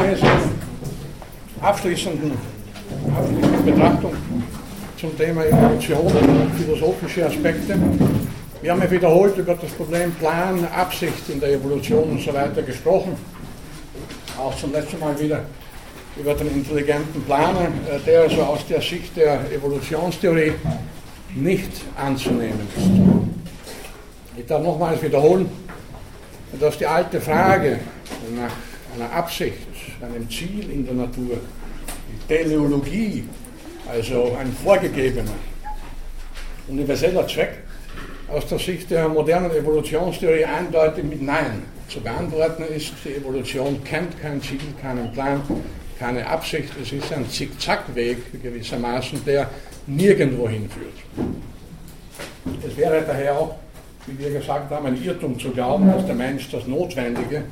abschließenden, abschließenden Betrachtung zum Thema Evolution und philosophische Aspekte. Wir haben ja wiederholt über das Problem Plan, Absicht in der Evolution und so weiter gesprochen. Auch zum letzten Mal wieder über den intelligenten Planer, äh, der also aus der Sicht der Evolutionstheorie nicht anzunehmen ist. Ich darf nochmals wiederholen, dass die alte Frage nach einer Absicht, einem Ziel in der Natur, die Teleologie, also ein vorgegebener, universeller Zweck, aus der Sicht der modernen Evolutionstheorie eindeutig mit Nein zu beantworten ist. Die Evolution kennt kein Ziel, keinen Plan, keine Absicht. Es ist ein Zickzackweg gewissermaßen, der nirgendwo hinführt. Es wäre daher auch, wie wir gesagt haben, ein Irrtum zu glauben, dass der Mensch das notwendige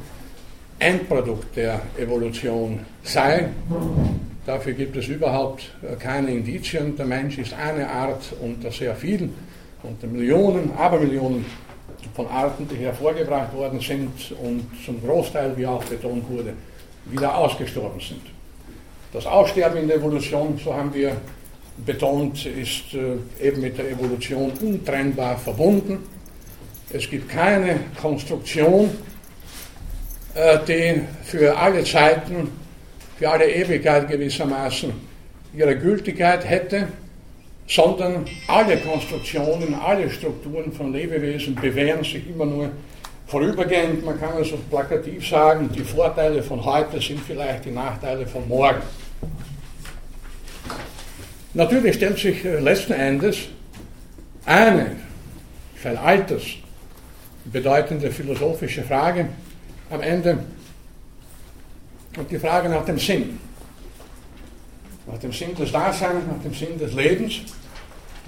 Endprodukt der Evolution sei. Dafür gibt es überhaupt keine Indizien. Der Mensch ist eine Art unter sehr vielen, unter Millionen, Abermillionen von Arten, die hervorgebracht worden sind und zum Großteil, wie auch betont wurde, wieder ausgestorben sind. Das Aussterben in der Evolution, so haben wir betont, ist äh, eben mit der Evolution untrennbar verbunden. Es gibt keine Konstruktion, äh, die für alle Zeiten, für alle Ewigkeit gewissermaßen ihre Gültigkeit hätte, sondern alle Konstruktionen, alle Strukturen von Lebewesen bewähren sich immer nur vorübergehend. Man kann also plakativ sagen, die Vorteile von heute sind vielleicht die Nachteile von morgen. Natürlich stellt sich äh, letzten Endes eine für ein Alters bedeutende philosophische Frage am Ende und die Frage nach dem Sinn. Nach dem Sinn des Daseins, nach dem Sinn des Lebens.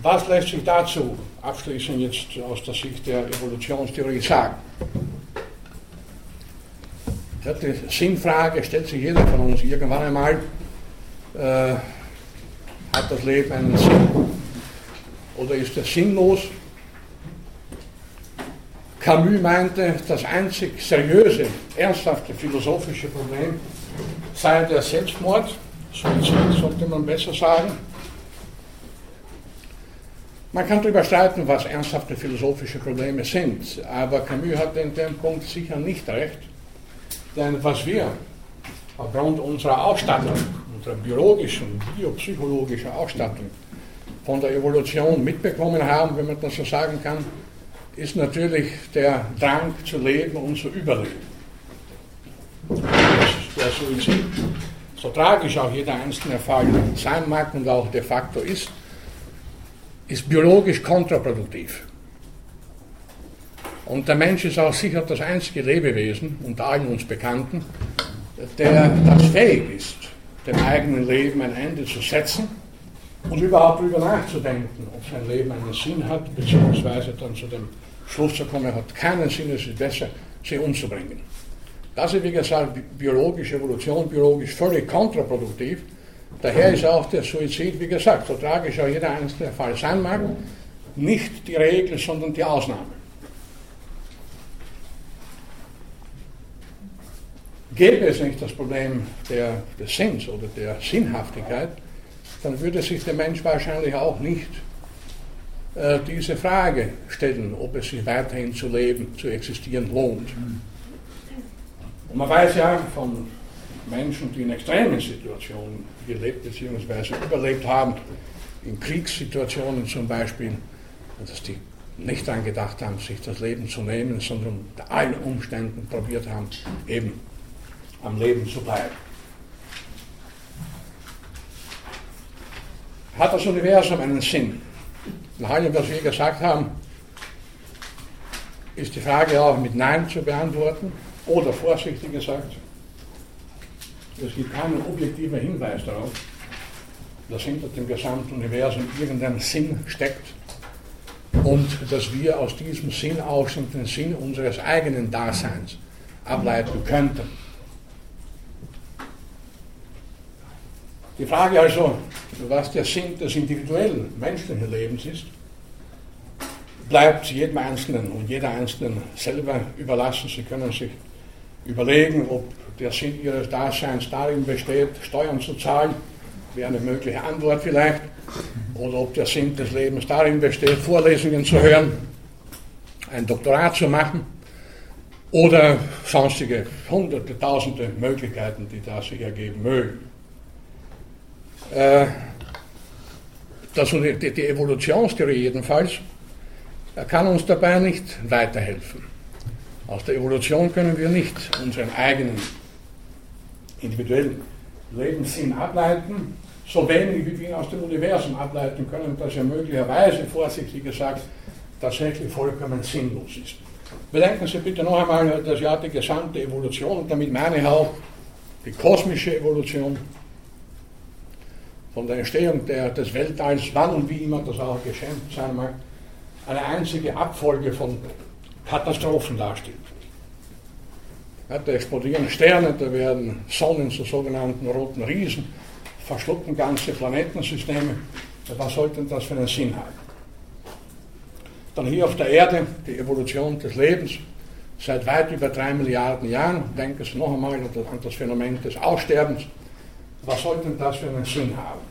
Was lässt sich dazu abschließend jetzt aus der Sicht der Evolutionstheorie sagen? Die Sinnfrage stellt sich jeder von uns irgendwann einmal. Äh, hat das Leben einen Sinn? Oder ist es sinnlos? Camus meinte, das einzig seriöse, ernsthafte philosophische Problem sei der Selbstmord, Suizid sollte man besser sagen. Man kann darüber streiten, was ernsthafte philosophische Probleme sind, aber Camus hat in dem Punkt sicher nicht recht, denn was wir aufgrund unserer Ausstattung, unserer biologischen, biopsychologischen Ausstattung von der Evolution mitbekommen haben, wenn man das so sagen kann, ist natürlich der Drang zu leben und zu überleben. Der Suizid, so tragisch auch jeder einzelne Fall sein mag und auch de facto ist, ist biologisch kontraproduktiv. Und der Mensch ist auch sicher das einzige Lebewesen unter allen uns Bekannten, der das fähig ist, dem eigenen Leben ein Ende zu setzen und überhaupt darüber nachzudenken, ob sein Leben einen Sinn hat, beziehungsweise dann zu dem Schluss zu kommen, hat keinen Sinn, es ist besser, sie umzubringen. Das ist, wie gesagt, biologisch, Evolution, biologisch völlig kontraproduktiv. Daher ist auch der Suizid, wie gesagt, so tragisch auch jeder einzelne Fall sein mag, nicht die Regel, sondern die Ausnahme. Gäbe es nicht das Problem der, des Sinns oder der Sinnhaftigkeit, dann würde sich der Mensch wahrscheinlich auch nicht äh, diese Frage stellen, ob es sich weiterhin zu leben, zu existieren lohnt. Und man weiß ja von Menschen, die in extremen Situationen gelebt bzw. überlebt haben, in Kriegssituationen zum Beispiel, dass die nicht daran gedacht haben, sich das Leben zu nehmen, sondern unter allen Umständen probiert haben, eben am Leben zu bleiben. Hat das Universum einen Sinn? Nach allem, was wir gesagt haben, ist die Frage auch mit Nein zu beantworten oder vorsichtig gesagt, es gibt keinen objektiven Hinweis darauf, dass hinter dem gesamten Universum irgendein Sinn steckt und dass wir aus diesem Sinn auch den Sinn unseres eigenen Daseins ableiten könnten. Die Frage also, was der Sinn des individuellen menschlichen Lebens ist, bleibt jedem Einzelnen und jeder Einzelnen selber überlassen. Sie können sich überlegen, ob der Sinn ihres Daseins darin besteht, Steuern zu zahlen, wäre eine mögliche Antwort vielleicht, oder ob der Sinn des Lebens darin besteht, Vorlesungen zu hören, ein Doktorat zu machen oder sonstige hunderte, tausende Möglichkeiten, die da sich ergeben mögen. Äh, das, die, die Evolutionstheorie jedenfalls kann uns dabei nicht weiterhelfen. Aus der Evolution können wir nicht unseren eigenen individuellen Lebenssinn ableiten, so wenig wie wir ihn aus dem Universum ableiten können, dass er möglicherweise, vorsichtig gesagt, tatsächlich vollkommen sinnlos ist. Bedenken Sie bitte noch einmal, dass ja die gesamte Evolution, und damit meine ich auch die kosmische Evolution, von der Entstehung der, des Weltalls, wann und wie immer das auch geschehen sein mag, eine einzige Abfolge von Katastrophen darstellt. Ja, da explodieren Sterne, da werden Sonnen zu sogenannten roten Riesen, verschlucken ganze Planetensysteme. Was sollte denn das für einen Sinn haben? Dann hier auf der Erde die Evolution des Lebens seit weit über drei Milliarden Jahren. Denken Sie noch einmal an das Phänomen des Aussterbens. Was sollte denn das für einen Sinn haben?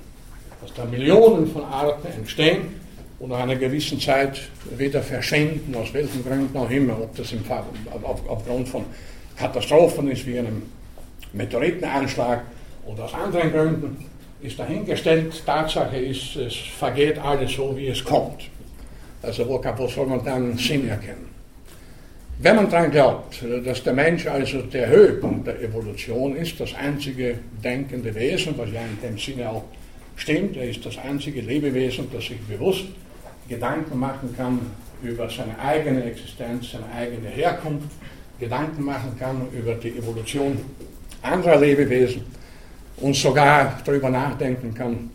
Dass da Millionen von Arten entstehen und nach einer gewissen Zeit wieder verschwinden, aus welchen Gründen auch immer, ob das im Fall, auf, aufgrund von Katastrophen ist wie einem Meteoritenanschlag oder aus anderen Gründen, ist dahingestellt. Tatsache ist, es vergeht alles so, wie es kommt. Also wo, wo soll man dann Sinn erkennen? Wenn man daran glaubt, dass der Mensch also der Höhepunkt der Evolution ist, das einzige denkende Wesen, was ja in dem Sinne auch stimmt, er ist das einzige Lebewesen, das sich bewusst Gedanken machen kann über seine eigene Existenz, seine eigene Herkunft, Gedanken machen kann über die Evolution anderer Lebewesen und sogar darüber nachdenken kann,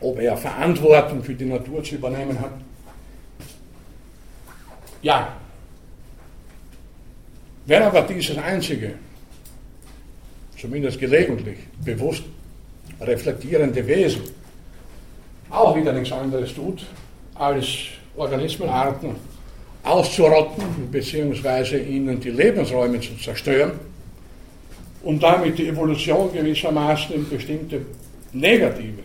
ob er Verantwortung für die Natur zu übernehmen hat. Ja, wenn aber dieses einzige, zumindest gelegentlich, bewusst reflektierende Wesen auch wieder nichts anderes tut, als Organismenarten auszurotten bzw. ihnen die Lebensräume zu zerstören und damit die Evolution gewissermaßen in bestimmte negative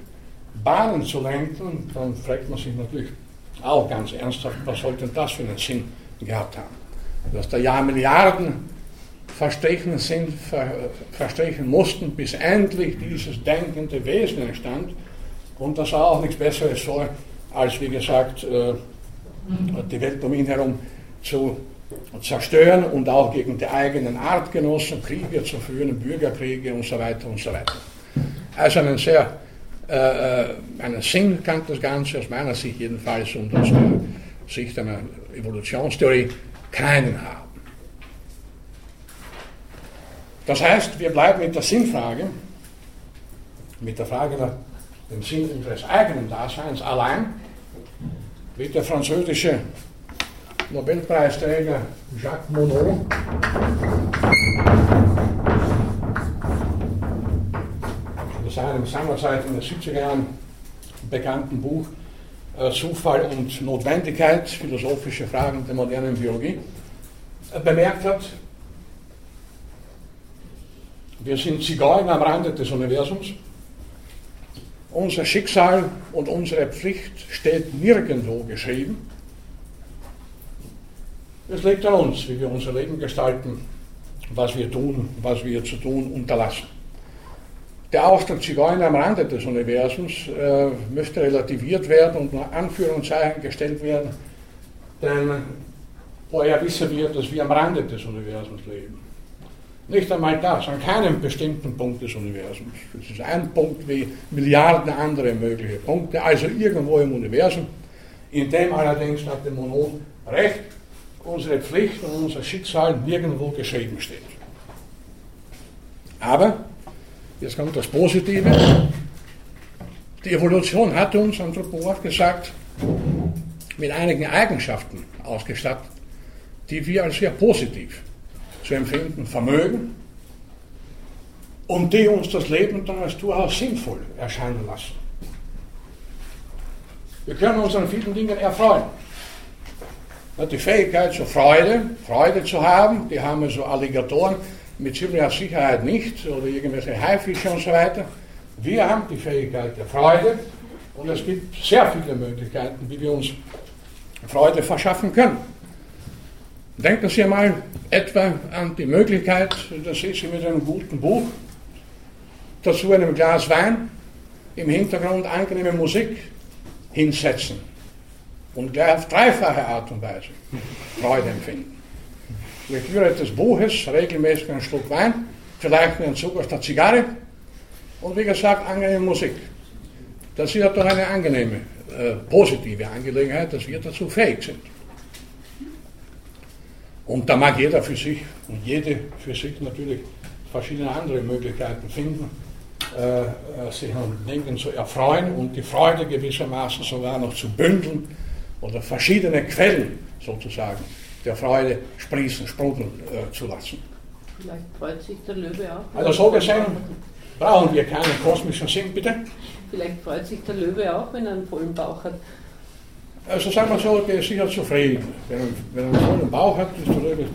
Bahnen zu lenken, dann fragt man sich natürlich auch ganz ernsthaft, was sollte das für einen Sinn gehabt haben. Dass da Jahr Milliarden verstrichen sind, ver, verstrichen mussten, bis endlich dieses denkende Wesen entstand und das sah auch nichts Besseres vor, als wie gesagt, äh, die Welt um ihn herum zu zerstören und auch gegen die eigenen Artgenossen Kriege zu führen, Bürgerkriege und so weiter und so weiter. Also einen sehr äh, äh, kann das Ganze aus meiner Sicht jedenfalls und aus der Sicht einer Evolutionstheorie keinen haben. Das heißt, wir bleiben mit der Sinnfrage, mit der Frage nach dem Sinn unseres eigenen Daseins allein wie der französische Nobelpreisträger Jacques Monod. In seinem seinerzeit in den 70er Jahren bekannten Buch Zufall und Notwendigkeit, philosophische Fragen der modernen Biologie, äh, bemerkt hat, wir sind Zigeuner am Rande des Universums unser Schicksal und unsere Pflicht steht nirgendwo geschrieben. Es liegt an uns, wie wir unser Leben gestalten, was wir tun, was wir zu tun unterlassen. Der Ausdruck Zigeuner am Rande des Universums äh, müsste relativiert werden und nach Anführungszeichen gestellt werden, denn woher wissen wir, dass wir am Rande des Universums leben? Nicht einmal das, an keinem bestimmten Punkt des Universums. Es ist ein Punkt wie Milliarden andere mögliche Punkte, also irgendwo im Universum, in dem allerdings nach dem Monon Recht, unsere Pflicht und unser Schicksal nirgendwo geschrieben steht. Aber, jetzt kommt das Positive, die Evolution hat uns, Anthropomorph gesagt, mit einigen Eigenschaften ausgestattet, die wir als sehr positiv zu empfinden vermögen und die uns das Leben dann als durchaus sinnvoll erscheinen lassen. Wir können uns an vielen Dingen erfreuen. Die Fähigkeit zur Freude, Freude zu haben, die haben so Alligatoren mit ziemlicher Sicherheit nicht, oder irgendwelche Haifische und so weiter. Wir haben die Fähigkeit der Freude und es gibt sehr viele Möglichkeiten, wie wir uns Freude verschaffen können. Denken Sie mal etwa an die Möglichkeit, dass Sie sich mit einem guten Buch, dazu einem Glas Wein, im Hintergrund angenehme Musik hinsetzen und gleich auf dreifache Art und Weise Freude empfinden. Lektüre des Buches, regelmäßig einen Schluck Wein, vielleicht einen Zug aus der Zigarre und wie gesagt angenehme Musik. Das ist doch eine angenehme, äh, positive Angelegenheit, dass wir dazu fähig sind. Und da mag jeder für sich und jede für sich natürlich verschiedene andere Möglichkeiten finden, äh, äh, sich an Dingen zu erfreuen und die Freude gewissermaßen sogar noch zu bündeln oder verschiedene Quellen sozusagen der Freude sprießen, sprudeln äh, zu lassen. Vielleicht freut sich der Löwe auch. Also so gesehen brauchen wir keinen kosmischen Sinn, bitte. Vielleicht freut sich der Löwe auch, wenn er einen vollen Bauch hat. Also sagen wir so, der ist sicher zufrieden. Wenn er, wenn er einen vollen Bauch hat, ist der Löwe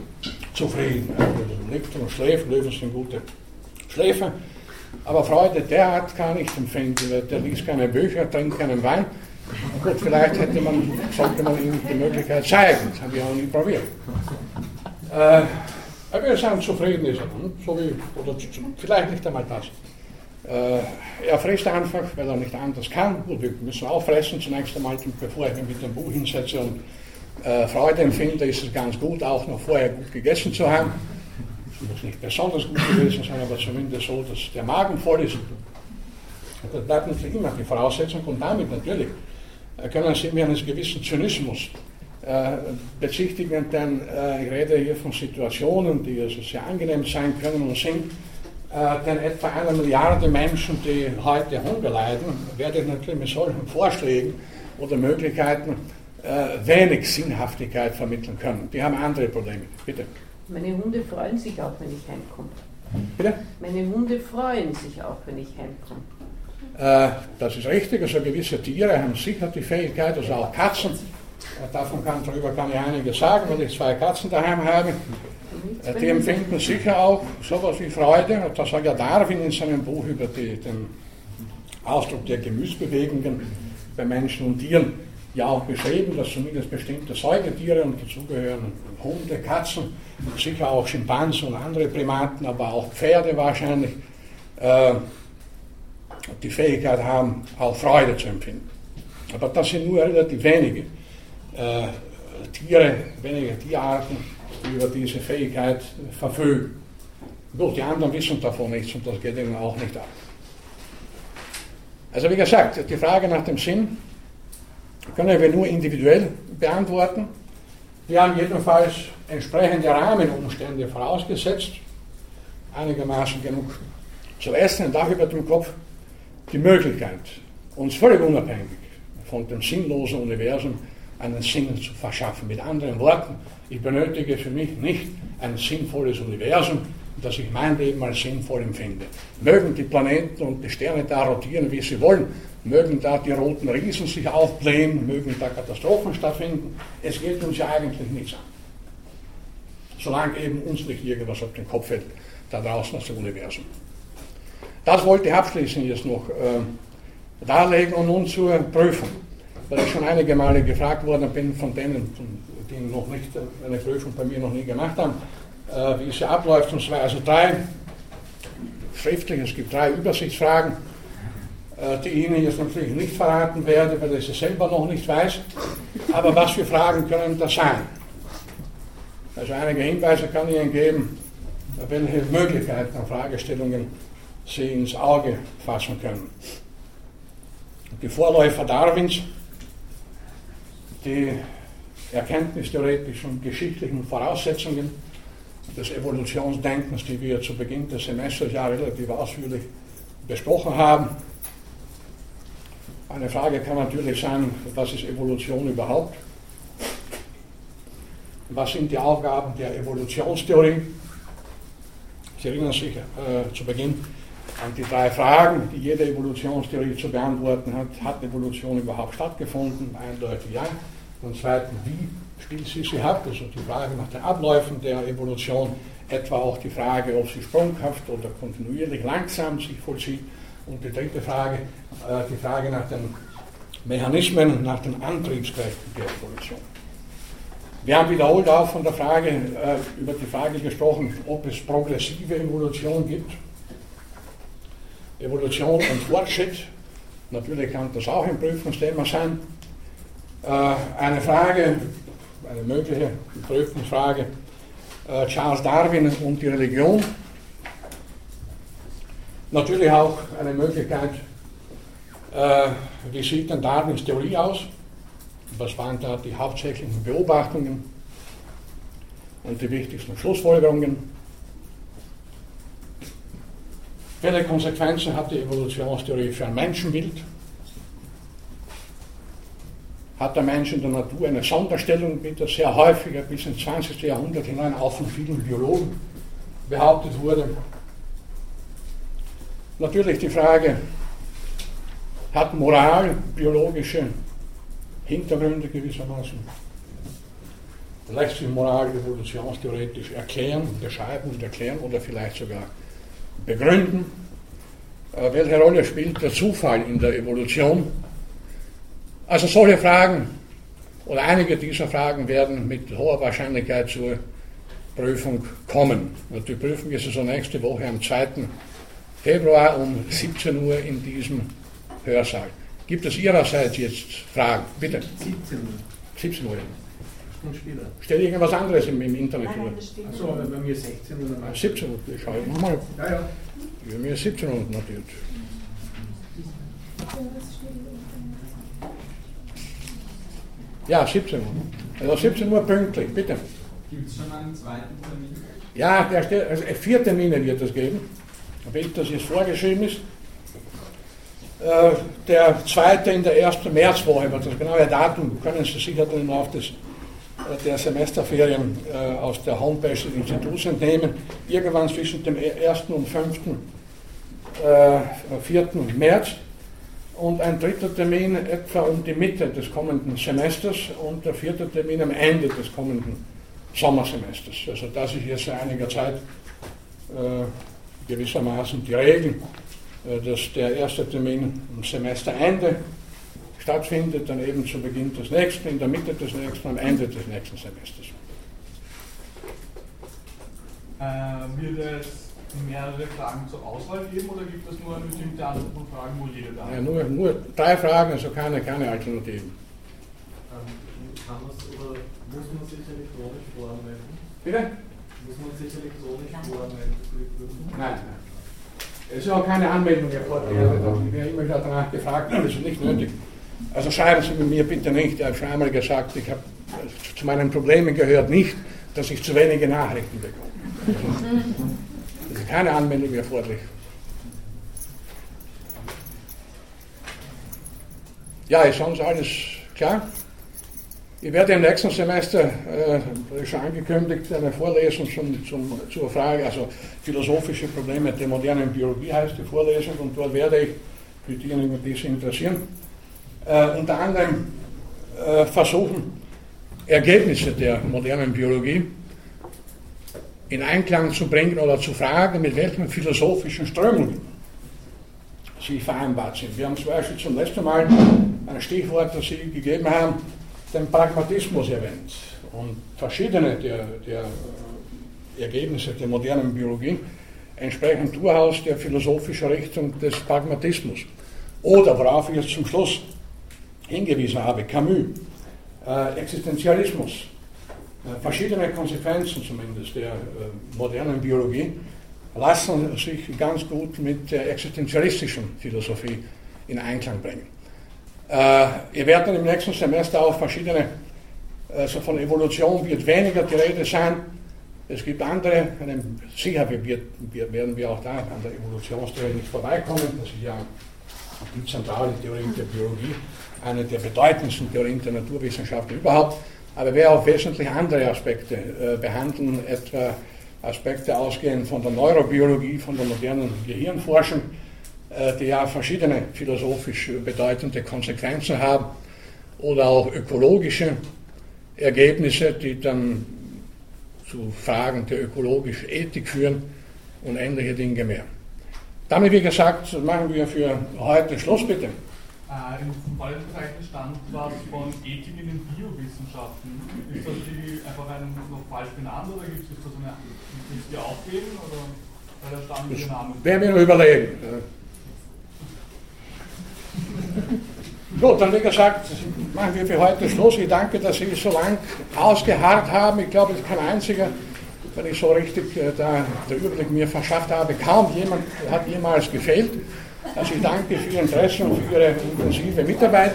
zufrieden. Er liegt und schläft, Löwen sind gute Schläfer. Aber Freude derart kann ich empfinden. Der liest keine Bücher, trinkt keinen Wein. Gut, vielleicht hätte man, sollte man ihm die Möglichkeit zeigen. Das haben wir auch nie probiert. Äh, aber wir sind zufrieden, ist er. Hm? So wie, oder vielleicht nicht einmal das. Äh, er frisst einfach, weil er nicht anders kann. Gut, wir müssen auch fressen zunächst einmal, bevor ich mich mit dem Buch hinsetze und äh, Freude empfinde, ist es ganz gut, auch noch vorher gut gegessen zu haben. Es muss nicht besonders gut gewesen sein, aber zumindest so, dass der Magen voll ist. Das bleibt natürlich immer die Voraussetzung und damit natürlich äh, können Sie mir eines gewissen Zynismus äh, bezichtigen, denn äh, ich rede hier von Situationen, die also sehr angenehm sein können und sind. Äh, denn etwa eine Milliarde Menschen, die heute Hunger leiden, werde ich natürlich mit solchen Vorschlägen oder Möglichkeiten äh, wenig Sinnhaftigkeit vermitteln können. Die haben andere Probleme. Bitte. Meine Hunde freuen sich auch, wenn ich heimkomme. Bitte? Meine Hunde freuen sich auch, wenn ich heimkomme. Äh, das ist richtig, also gewisse Tiere haben sicher die Fähigkeit, also auch Katzen. Äh, davon kann, darüber kann ich einiges sagen, weil ich zwei Katzen daheim habe. Äh, die empfinden sicher auch sowas wie Freude. Und das sagt ja Darwin in seinem Buch über die, den Ausdruck der Gemüsbewegungen bei Menschen und Tieren ja auch beschrieben, dass zumindest bestimmte Säugetiere und dazu gehören Hunde, Katzen, sicher auch Schimpansen und andere Primaten, aber auch Pferde wahrscheinlich, äh, die Fähigkeit haben, auch Freude zu empfinden. Aber das sind nur relativ wenige äh, Tiere, wenige Tierarten, über diese Fähigkeit verfügen. Gut, die anderen wissen davon nichts und das geht ihnen auch nicht ab. Also wie gesagt, die Frage nach dem Sinn können wir nur individuell beantworten. Wir haben jedenfalls entsprechende Rahmenumstände vorausgesetzt, einigermaßen genug zu essen, ein Dach über dem Kopf, die Möglichkeit, uns völlig unabhängig von dem sinnlosen Universum einen Sinn zu verschaffen. Mit anderen Worten, ich benötige für mich nicht ein sinnvolles Universum, dass ich mein Leben als sinnvoll empfinde. Mögen die Planeten und die Sterne da rotieren, wie sie wollen, mögen da die roten Riesen sich aufblähen, mögen da Katastrophen stattfinden. Es geht uns ja eigentlich nichts an. Solange eben uns nicht irgendwas auf den Kopf fällt, da draußen aus dem Universum. Das wollte ich abschließend jetzt noch äh, darlegen und nun zur Prüfung. Weil ich schon einige Male gefragt worden bin von denen, die noch nicht eine Prüfung bei mir noch nie gemacht haben, äh, wie sie abläuft und zwar also drei schriftlich, es gibt drei Übersichtsfragen, äh, die Ihnen jetzt natürlich nicht verraten werde, weil ich es selber noch nicht weiß. Aber was für Fragen können das sein? Also einige Hinweise kann ich Ihnen geben, welche Möglichkeiten an Fragestellungen sie ins Auge fassen können. Die Vorläufer Darwins, die erkenntnistheoretischen geschichtlichen Voraussetzungen des Evolutionsdenkens, die wir zu Beginn des Semesters ja relativ ausführlich besprochen haben. Eine Frage kann natürlich sein, was ist Evolution überhaupt? Was sind die Aufgaben der Evolutionstheorie? Sie erinnern sich äh, zu Beginn an die drei Fragen, die jede Evolutionstheorie zu beantworten hat. Hat Evolution überhaupt stattgefunden? Eindeutig ja. Und zweitens, wie spielt sie sie ab? Also die Frage nach den Abläufen der Evolution etwa auch die Frage, ob sie sprunghaft oder kontinuierlich langsam sich vollzieht. Und die dritte Frage, äh, die Frage nach den Mechanismen, nach den Antriebskräften der Evolution. Wir haben wiederholt auch von der Frage, äh, über die Frage gesprochen, ob es progressive Evolution gibt. Evolution und Fortschritt. Natürlich kann das auch ein Prüfungsthema sein. Äh, eine Frage, eine mögliche Prüfungsfrage, äh, Charles Darwin und die Religion. Natürlich auch eine Möglichkeit, äh, wie sieht denn Darwins Theorie aus? Was waren da die hauptsächlichen Beobachtungen und die wichtigsten Schlussfolgerungen? Welche Konsequenzen hat die Evolutionstheorie für ein Menschenbild? Hat der Mensch in der Natur eine Sonderstellung, das sehr häufig bis ins 20. Jahrhundert hinein auch von vielen Biologen behauptet wurde? Natürlich die Frage, hat Moral biologische Hintergründe gewissermaßen? Lässt sich Moral evolutionstheoretisch erklären, beschreiben und erklären oder vielleicht sogar begründen? Äh, welche Rolle spielt der Zufall in der Evolution? Also solche Fragen oder einige dieser Fragen werden mit hoher Wahrscheinlichkeit zur Prüfung kommen. Und die Prüfung ist also nächste Woche am 2. Februar um 17 Uhr in diesem Hörsaal. Gibt es Ihrerseits jetzt Fragen? Bitte. 17 Uhr. 17 Uhr. Und später. Ich irgendwas anderes im, im Internet Nein, nein, vor? das. Achso, aber bei mir 16 oder was? 17 Uhr, ich schaue nochmal. Ja, ja. Ich habe mir 17 Uhr notiert. Ja, 17 Uhr. Also 17 Uhr pünktlich, bitte. Gibt es schon einen zweiten Termin? Ja, der steht, also vier Termine wird es geben, wenn das jetzt vorgeschrieben ist. Äh, der zweite in der ersten Märzwoche, aber das genaue Datum können Sie sicher dann im Laufe des, äh, der Semesterferien äh, aus der Homepage des Instituts entnehmen. Irgendwann zwischen dem 1. und 5. Äh, 4. März und ein dritter Termin etwa um die Mitte des kommenden Semesters und der vierte Termin am Ende des kommenden Sommersemesters. Also das ist jetzt seit einiger Zeit äh, gewissermaßen die Regel, äh, dass der erste Termin am Semesterende stattfindet, dann eben zu Beginn des nächsten, in der Mitte des nächsten, am Ende des nächsten Semesters. Äh, wird es mehrere Fragen zur Auswahl geben oder gibt es nur eine bestimmte Anzahl von Fragen, wo jeder da Ja, ist? nur, nur drei Fragen, also keine, keine Alternativen. Ähm, kann man's oder muss man sich elektronisch voranmelden? Bitte? Muss man sich elektronisch voranmelden? Nein, nein. Es ist auch keine Anmeldung erforderlich. Ich werde immer wieder danach gefragt, das ist nicht nötig. Also schreiben Sie mir bitte nicht. Ich habe schon einmal gesagt, ich habe zu meinen Problemen gehört nicht, dass ich zu wenige Nachrichten bekomme. Es ist keine Anmeldung erforderlich. Ja, ist sonst alles klar? Ich werde im nächsten Semester, äh, schon angekündigt, eine Vorlesung zum, zum, zur Frage, also philosophische Probleme der modernen Biologie heißt die Vorlesung und dort werde ich, für diejenigen, die sich interessieren, äh, unter anderem äh, versuchen, Ergebnisse der modernen Biologie in Einklang zu bringen oder zu fragen, mit welchen philosophischen Strömungen sie vereinbart sind. Wir haben zum Beispiel zum letzten Mal ein Stichwort, das Sie gegeben haben, den Pragmatismus erwähnt. Und verschiedene der, der Ergebnisse der modernen Biologie entsprechen durchaus der philosophischen Richtung des Pragmatismus. Oder worauf ich jetzt zum Schluss hingewiesen habe, Camus, äh, Existenzialismus, äh, verschiedene Konsequenzen zumindest der äh, modernen Biologie lassen sich ganz gut mit der existenzialistischen Philosophie in Einklang bringen. Äh, ihr werdet im nächsten Semester auch verschiedene, also von Evolution wird weniger die Rede sein. Es gibt andere, sicher wir, wir, werden wir auch da an der Evolutionstheorie nicht vorbeikommen. Das ist ja die zentrale Theorie der Biologie, eine der bedeutendsten Theorien der Naturwissenschaften überhaupt. Aber wir auch wesentlich andere Aspekte äh, behandeln, etwa Aspekte ausgehend von der Neurobiologie, von der modernen Gehirnforschung, äh, die ja verschiedene philosophisch bedeutende Konsequenzen haben, oder auch ökologische Ergebnisse, die dann zu Fragen der ökologischen Ethik führen und ähnliche Dinge mehr. Damit, wie gesagt, machen wir für heute Schluss, bitte. Äh, Im Fallbezeichneten stand was von Ethik in den Biowissenschaften. Ist das die einfach ein, noch falsch benannt oder gibt es da so eine, die aufgeben oder weil da stand Das Ihr Name? werden wir noch überlegen. Gut, dann wie gesagt, machen wir für heute Schluss. Ich danke, dass Sie so lange ausgeharrt haben. Ich glaube, ich bin kein einziger, wenn ich so richtig äh, da der Überblick mir verschafft habe. Kaum jemand hat jemals gefehlt. Also ich danke für Ihr Interesse und für Ihre intensive Mitarbeit.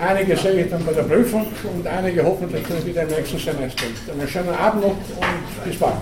Einige sehe ich dann bei der Prüfung und einige hoffentlich dann wieder im nächsten Semester. Einen schönen Abend noch und bis bald.